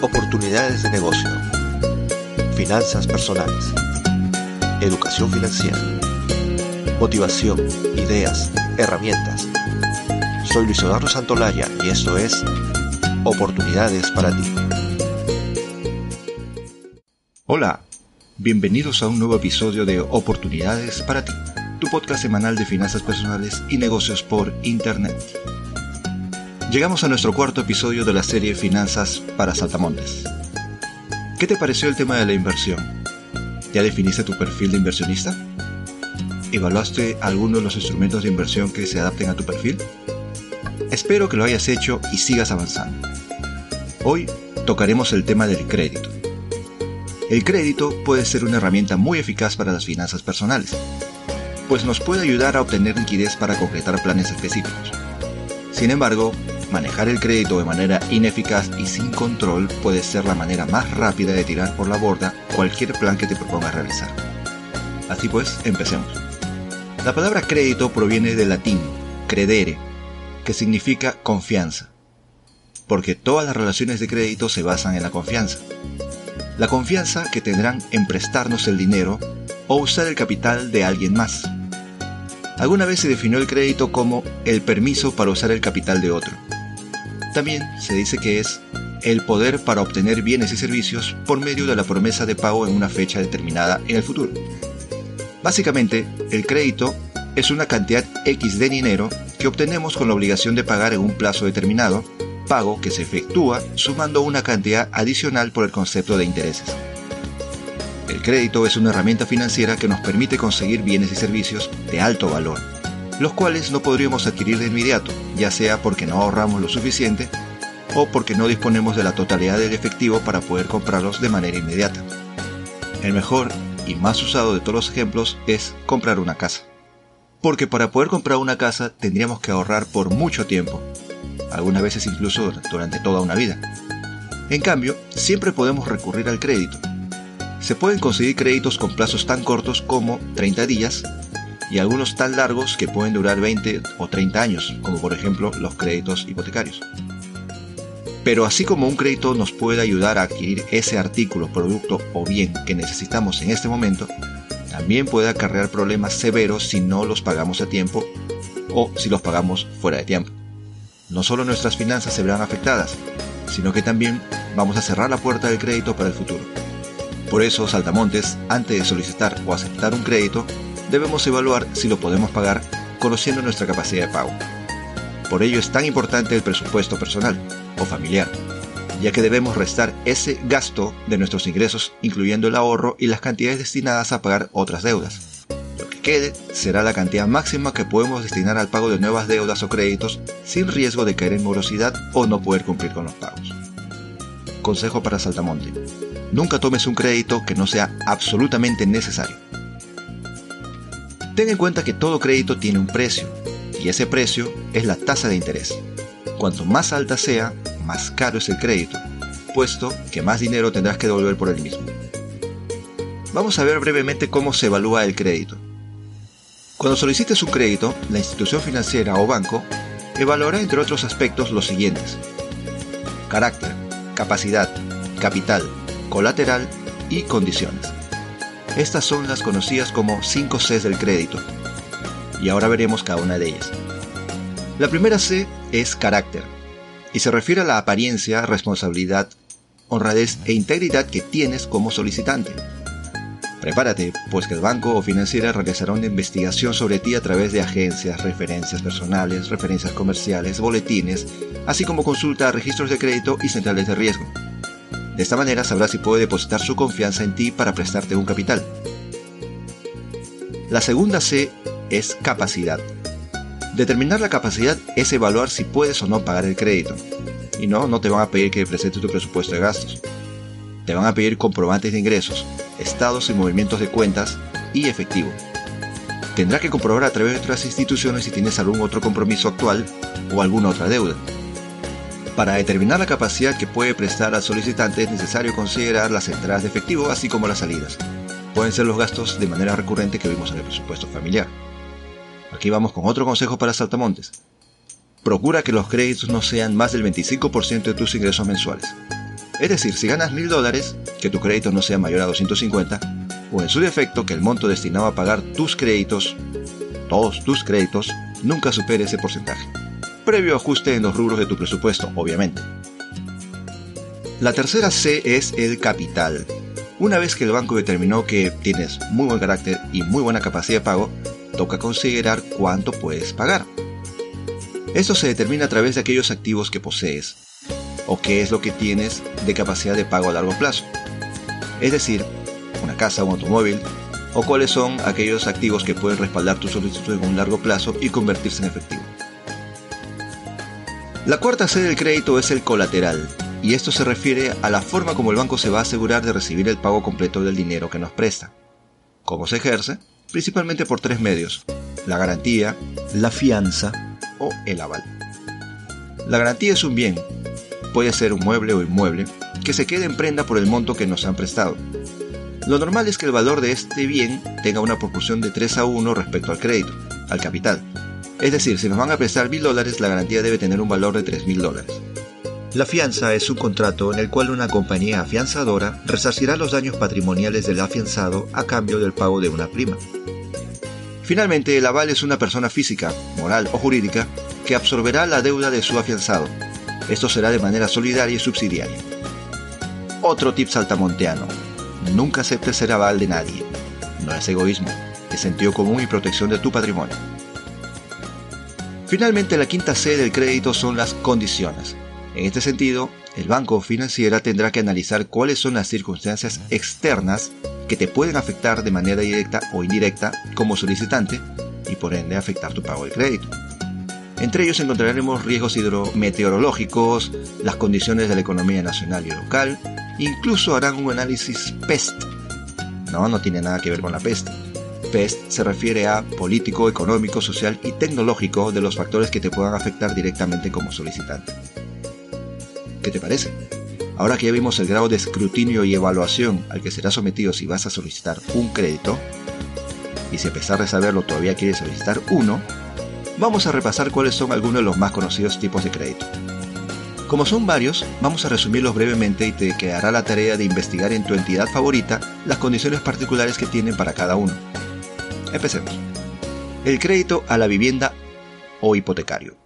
Oportunidades de negocio. Finanzas personales. Educación financiera. Motivación, ideas, herramientas. Soy Luis Eduardo Santolaya y esto es Oportunidades para ti. Hola, bienvenidos a un nuevo episodio de Oportunidades para ti, tu podcast semanal de finanzas personales y negocios por Internet. Llegamos a nuestro cuarto episodio de la serie Finanzas para Saltamontes. ¿Qué te pareció el tema de la inversión? ¿Ya definiste tu perfil de inversionista? ¿Evaluaste alguno de los instrumentos de inversión que se adapten a tu perfil? Espero que lo hayas hecho y sigas avanzando. Hoy tocaremos el tema del crédito. El crédito puede ser una herramienta muy eficaz para las finanzas personales, pues nos puede ayudar a obtener liquidez para concretar planes específicos. Sin embargo, Manejar el crédito de manera ineficaz y sin control puede ser la manera más rápida de tirar por la borda cualquier plan que te propongas realizar. Así pues, empecemos. La palabra crédito proviene del latín credere, que significa confianza, porque todas las relaciones de crédito se basan en la confianza. La confianza que tendrán en prestarnos el dinero o usar el capital de alguien más. Alguna vez se definió el crédito como el permiso para usar el capital de otro. También se dice que es el poder para obtener bienes y servicios por medio de la promesa de pago en una fecha determinada en el futuro. Básicamente, el crédito es una cantidad X de dinero que obtenemos con la obligación de pagar en un plazo determinado, pago que se efectúa sumando una cantidad adicional por el concepto de intereses. El crédito es una herramienta financiera que nos permite conseguir bienes y servicios de alto valor los cuales no podríamos adquirir de inmediato, ya sea porque no ahorramos lo suficiente o porque no disponemos de la totalidad del efectivo para poder comprarlos de manera inmediata. El mejor y más usado de todos los ejemplos es comprar una casa. Porque para poder comprar una casa tendríamos que ahorrar por mucho tiempo, algunas veces incluso durante toda una vida. En cambio, siempre podemos recurrir al crédito. Se pueden conseguir créditos con plazos tan cortos como 30 días y algunos tan largos que pueden durar 20 o 30 años, como por ejemplo los créditos hipotecarios. Pero así como un crédito nos puede ayudar a adquirir ese artículo, producto o bien que necesitamos en este momento, también puede acarrear problemas severos si no los pagamos a tiempo o si los pagamos fuera de tiempo. No solo nuestras finanzas se verán afectadas, sino que también vamos a cerrar la puerta del crédito para el futuro. Por eso, Saltamontes, antes de solicitar o aceptar un crédito, debemos evaluar si lo podemos pagar conociendo nuestra capacidad de pago. Por ello es tan importante el presupuesto personal o familiar, ya que debemos restar ese gasto de nuestros ingresos, incluyendo el ahorro y las cantidades destinadas a pagar otras deudas. Lo que quede será la cantidad máxima que podemos destinar al pago de nuevas deudas o créditos sin riesgo de caer en morosidad o no poder cumplir con los pagos. Consejo para Saltamonte. Nunca tomes un crédito que no sea absolutamente necesario. Ten en cuenta que todo crédito tiene un precio, y ese precio es la tasa de interés. Cuanto más alta sea, más caro es el crédito, puesto que más dinero tendrás que devolver por el mismo. Vamos a ver brevemente cómo se evalúa el crédito. Cuando solicites un crédito, la institución financiera o banco evaluará entre otros aspectos los siguientes. Carácter, capacidad, capital, colateral y condiciones. Estas son las conocidas como 5 Cs del crédito. Y ahora veremos cada una de ellas. La primera C es carácter, y se refiere a la apariencia, responsabilidad, honradez e integridad que tienes como solicitante. Prepárate, pues que el banco o financiera realizará una investigación sobre ti a través de agencias, referencias personales, referencias comerciales, boletines, así como consulta a registros de crédito y centrales de riesgo. De esta manera sabrá si puede depositar su confianza en ti para prestarte un capital. La segunda C es capacidad. Determinar la capacidad es evaluar si puedes o no pagar el crédito. Y no, no te van a pedir que presentes tu presupuesto de gastos. Te van a pedir comprobantes de ingresos, estados y movimientos de cuentas y efectivo. Tendrá que comprobar a través de otras instituciones si tienes algún otro compromiso actual o alguna otra deuda. Para determinar la capacidad que puede prestar al solicitante es necesario considerar las entradas de efectivo así como las salidas. Pueden ser los gastos de manera recurrente que vimos en el presupuesto familiar. Aquí vamos con otro consejo para saltamontes. Procura que los créditos no sean más del 25% de tus ingresos mensuales. Es decir, si ganas mil dólares, que tu crédito no sea mayor a 250, o en su defecto que el monto destinado a pagar tus créditos, todos tus créditos, nunca supere ese porcentaje. Previo ajuste en los rubros de tu presupuesto, obviamente. La tercera C es el capital. Una vez que el banco determinó que tienes muy buen carácter y muy buena capacidad de pago, toca considerar cuánto puedes pagar. Esto se determina a través de aquellos activos que posees, o qué es lo que tienes de capacidad de pago a largo plazo. Es decir, una casa, un automóvil, o cuáles son aquellos activos que pueden respaldar tu solicitud en un largo plazo y convertirse en efectivo. La cuarta C del crédito es el colateral, y esto se refiere a la forma como el banco se va a asegurar de recibir el pago completo del dinero que nos presta. ¿Cómo se ejerce? Principalmente por tres medios, la garantía, la fianza o el aval. La garantía es un bien, puede ser un mueble o inmueble, que se quede en prenda por el monto que nos han prestado. Lo normal es que el valor de este bien tenga una proporción de 3 a 1 respecto al crédito, al capital. Es decir, si nos van a prestar mil dólares, la garantía debe tener un valor de 3 mil dólares. La fianza es un contrato en el cual una compañía afianzadora resarcirá los daños patrimoniales del afianzado a cambio del pago de una prima. Finalmente, el aval es una persona física, moral o jurídica que absorberá la deuda de su afianzado. Esto será de manera solidaria y subsidiaria. Otro tip saltamonteano. Nunca aceptes ser aval de nadie. No es egoísmo, es sentido común y protección de tu patrimonio. Finalmente, la quinta C del crédito son las condiciones. En este sentido, el banco financiera tendrá que analizar cuáles son las circunstancias externas que te pueden afectar de manera directa o indirecta como solicitante y por ende afectar tu pago de crédito. Entre ellos encontraremos riesgos hidrometeorológicos, las condiciones de la economía nacional y local, incluso harán un análisis PEST. No, no tiene nada que ver con la peste. PEST se refiere a político, económico, social y tecnológico de los factores que te puedan afectar directamente como solicitante. ¿Qué te parece? Ahora que ya vimos el grado de escrutinio y evaluación al que serás sometido si vas a solicitar un crédito, y si a pesar de saberlo todavía quieres solicitar uno, vamos a repasar cuáles son algunos de los más conocidos tipos de crédito. Como son varios, vamos a resumirlos brevemente y te quedará la tarea de investigar en tu entidad favorita las condiciones particulares que tienen para cada uno. Empecemos. El crédito a la vivienda o hipotecario.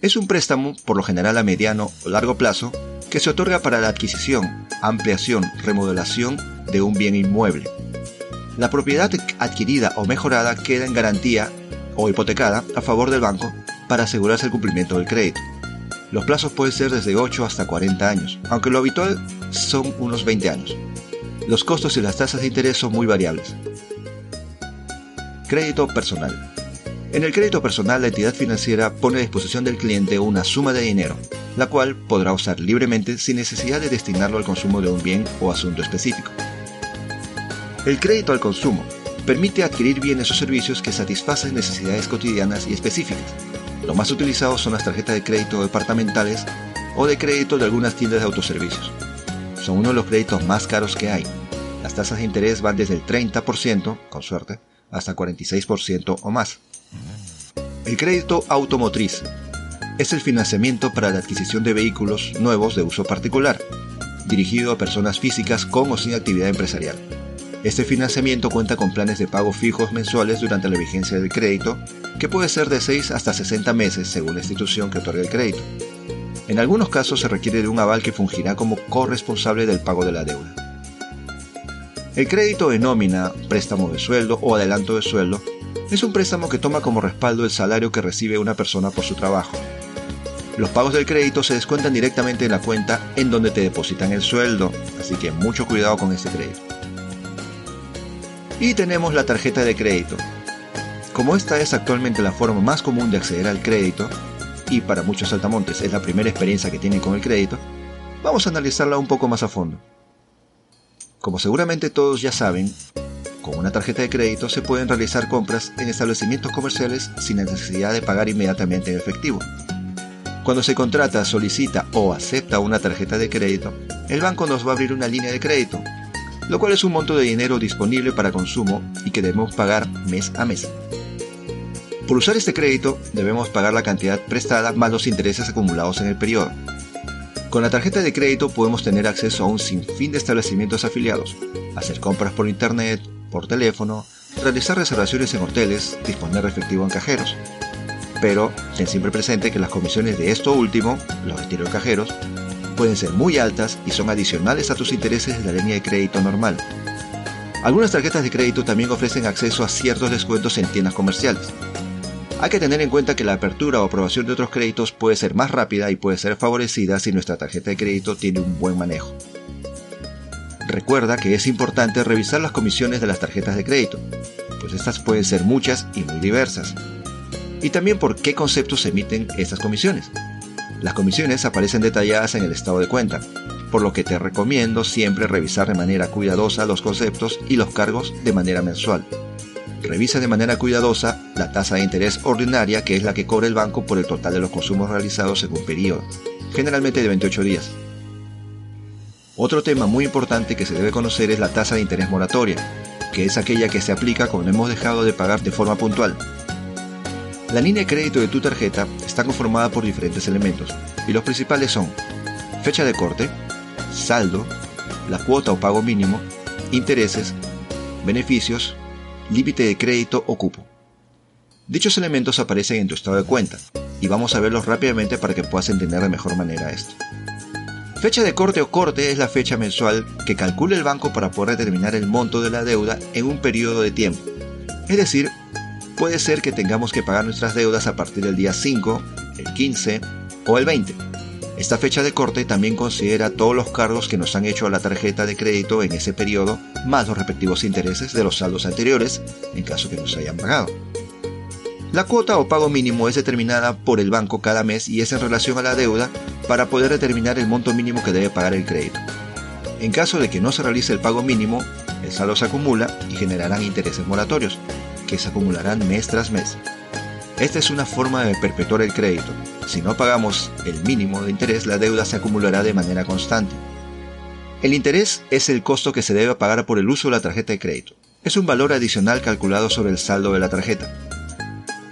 Es un préstamo, por lo general a mediano o largo plazo, que se otorga para la adquisición, ampliación, remodelación de un bien inmueble. La propiedad adquirida o mejorada queda en garantía o hipotecada a favor del banco para asegurarse el cumplimiento del crédito. Los plazos pueden ser desde 8 hasta 40 años, aunque lo habitual son unos 20 años. Los costos y las tasas de interés son muy variables. Crédito personal. En el crédito personal, la entidad financiera pone a disposición del cliente una suma de dinero, la cual podrá usar libremente sin necesidad de destinarlo al consumo de un bien o asunto específico. El crédito al consumo permite adquirir bienes o servicios que satisfacen necesidades cotidianas y específicas. Lo más utilizados son las tarjetas de crédito departamentales o de crédito de algunas tiendas de autoservicios. Son uno de los créditos más caros que hay. Las tasas de interés van desde el 30%, con suerte, hasta 46% o más. El crédito automotriz es el financiamiento para la adquisición de vehículos nuevos de uso particular, dirigido a personas físicas con o sin actividad empresarial. Este financiamiento cuenta con planes de pago fijos mensuales durante la vigencia del crédito, que puede ser de 6 hasta 60 meses según la institución que otorga el crédito. En algunos casos se requiere de un aval que fungirá como corresponsable del pago de la deuda. El crédito de nómina, préstamo de sueldo o adelanto de sueldo es un préstamo que toma como respaldo el salario que recibe una persona por su trabajo. Los pagos del crédito se descuentan directamente en la cuenta en donde te depositan el sueldo, así que mucho cuidado con este crédito. Y tenemos la tarjeta de crédito. Como esta es actualmente la forma más común de acceder al crédito, y para muchos saltamontes es la primera experiencia que tienen con el crédito, vamos a analizarla un poco más a fondo. Como seguramente todos ya saben, con una tarjeta de crédito se pueden realizar compras en establecimientos comerciales sin necesidad de pagar inmediatamente en efectivo. Cuando se contrata, solicita o acepta una tarjeta de crédito, el banco nos va a abrir una línea de crédito, lo cual es un monto de dinero disponible para consumo y que debemos pagar mes a mes. Por usar este crédito, debemos pagar la cantidad prestada más los intereses acumulados en el periodo. Con la tarjeta de crédito podemos tener acceso a un sinfín de establecimientos afiliados, hacer compras por internet, por teléfono, realizar reservaciones en hoteles, disponer de efectivo en cajeros. Pero ten siempre presente que las comisiones de esto último, los retiros de cajeros, pueden ser muy altas y son adicionales a tus intereses de la línea de crédito normal. Algunas tarjetas de crédito también ofrecen acceso a ciertos descuentos en tiendas comerciales. Hay que tener en cuenta que la apertura o aprobación de otros créditos puede ser más rápida y puede ser favorecida si nuestra tarjeta de crédito tiene un buen manejo. Recuerda que es importante revisar las comisiones de las tarjetas de crédito, pues estas pueden ser muchas y muy diversas. Y también por qué conceptos se emiten estas comisiones. Las comisiones aparecen detalladas en el estado de cuenta, por lo que te recomiendo siempre revisar de manera cuidadosa los conceptos y los cargos de manera mensual. Revisa de manera cuidadosa la tasa de interés ordinaria que es la que cobra el banco por el total de los consumos realizados en un periodo, generalmente de 28 días. Otro tema muy importante que se debe conocer es la tasa de interés moratoria, que es aquella que se aplica cuando hemos dejado de pagar de forma puntual. La línea de crédito de tu tarjeta está conformada por diferentes elementos, y los principales son fecha de corte, saldo, la cuota o pago mínimo, intereses, beneficios, límite de crédito o cupo. Dichos elementos aparecen en tu estado de cuenta, y vamos a verlos rápidamente para que puedas entender de mejor manera esto. Fecha de corte o corte es la fecha mensual que calcula el banco para poder determinar el monto de la deuda en un periodo de tiempo. Es decir, puede ser que tengamos que pagar nuestras deudas a partir del día 5, el 15 o el 20. Esta fecha de corte también considera todos los cargos que nos han hecho a la tarjeta de crédito en ese periodo, más los respectivos intereses de los saldos anteriores, en caso que nos hayan pagado. La cuota o pago mínimo es determinada por el banco cada mes y es en relación a la deuda para poder determinar el monto mínimo que debe pagar el crédito. En caso de que no se realice el pago mínimo, el saldo se acumula y generarán intereses moratorios, que se acumularán mes tras mes. Esta es una forma de perpetuar el crédito. Si no pagamos el mínimo de interés, la deuda se acumulará de manera constante. El interés es el costo que se debe pagar por el uso de la tarjeta de crédito. Es un valor adicional calculado sobre el saldo de la tarjeta.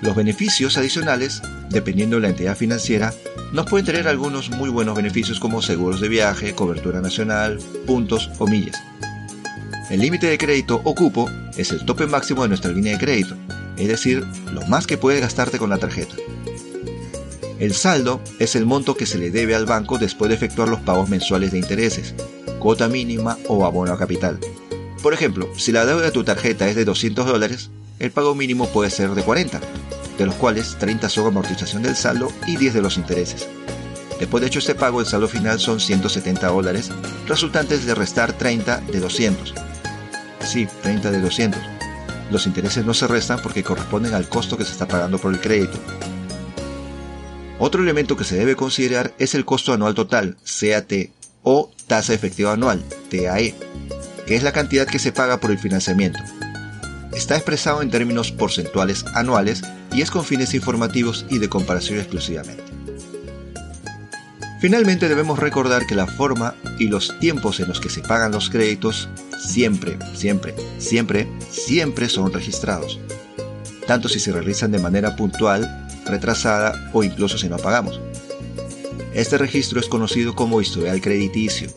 Los beneficios adicionales, dependiendo de la entidad financiera, nos pueden tener algunos muy buenos beneficios como seguros de viaje, cobertura nacional, puntos o millas. El límite de crédito o cupo es el tope máximo de nuestra línea de crédito, es decir, lo más que puedes gastarte con la tarjeta. El saldo es el monto que se le debe al banco después de efectuar los pagos mensuales de intereses, cuota mínima o abono a capital. Por ejemplo, si la deuda de tu tarjeta es de 200 dólares, el pago mínimo puede ser de 40, de los cuales 30 son amortización del saldo y 10 de los intereses. Después de hecho este pago, el saldo final son 170 dólares, resultantes de restar 30 de 200. Sí, 30 de 200. Los intereses no se restan porque corresponden al costo que se está pagando por el crédito. Otro elemento que se debe considerar es el costo anual total, CAT, o tasa efectiva anual, TAE, que es la cantidad que se paga por el financiamiento. Está expresado en términos porcentuales anuales y es con fines informativos y de comparación exclusivamente. Finalmente debemos recordar que la forma y los tiempos en los que se pagan los créditos siempre, siempre, siempre, siempre son registrados, tanto si se realizan de manera puntual, retrasada o incluso si no pagamos. Este registro es conocido como historial crediticio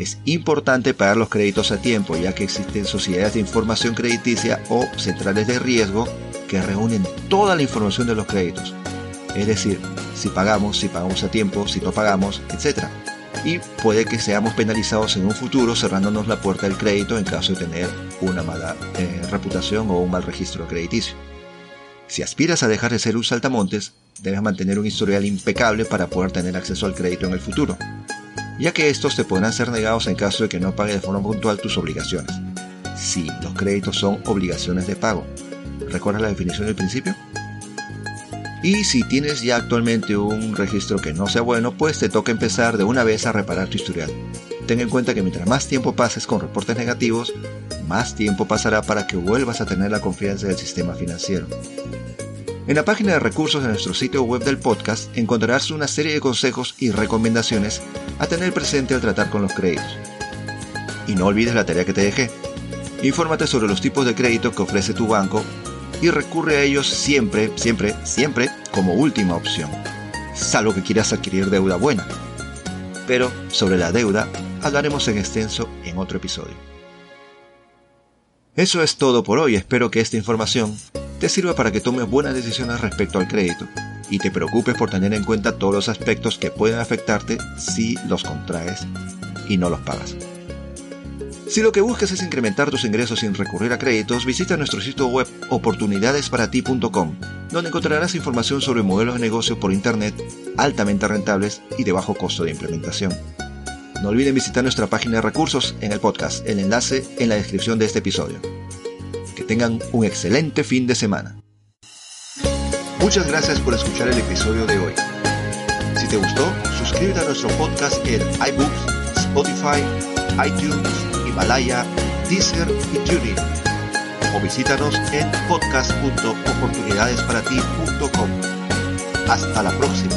es importante pagar los créditos a tiempo, ya que existen sociedades de información crediticia o centrales de riesgo que reúnen toda la información de los créditos. Es decir, si pagamos, si pagamos a tiempo, si no pagamos, etc. Y puede que seamos penalizados en un futuro cerrándonos la puerta del crédito en caso de tener una mala eh, reputación o un mal registro crediticio. Si aspiras a dejar de ser un saltamontes, debes mantener un historial impecable para poder tener acceso al crédito en el futuro ya que estos te podrán ser negados en caso de que no pague de forma puntual tus obligaciones. Sí, los créditos son obligaciones de pago. ¿Recuerdas la definición del principio? Y si tienes ya actualmente un registro que no sea bueno, pues te toca empezar de una vez a reparar tu historial. Ten en cuenta que mientras más tiempo pases con reportes negativos, más tiempo pasará para que vuelvas a tener la confianza del sistema financiero. En la página de recursos de nuestro sitio web del podcast encontrarás una serie de consejos y recomendaciones a tener presente al tratar con los créditos. Y no olvides la tarea que te dejé. Infórmate sobre los tipos de crédito que ofrece tu banco y recurre a ellos siempre, siempre, siempre como última opción, salvo que quieras adquirir deuda buena. pero sobre la deuda hablaremos en extenso en otro episodio. Eso es todo por hoy, espero que esta información te sirva para que tomes buenas decisiones respecto al crédito y te preocupes por tener en cuenta todos los aspectos que pueden afectarte si los contraes y no los pagas. Si lo que buscas es incrementar tus ingresos sin recurrir a créditos, visita nuestro sitio web oportunidadesparati.com, donde encontrarás información sobre modelos de negocio por Internet altamente rentables y de bajo costo de implementación. No olviden visitar nuestra página de recursos en el podcast, el enlace en la descripción de este episodio. Que tengan un excelente fin de semana. Muchas gracias por escuchar el episodio de hoy. Si te gustó, suscríbete a nuestro podcast en iBooks, Spotify, iTunes, Himalaya, Deezer y TuneIn. O visítanos en podcast.oportunidadesparati.com. Hasta la próxima.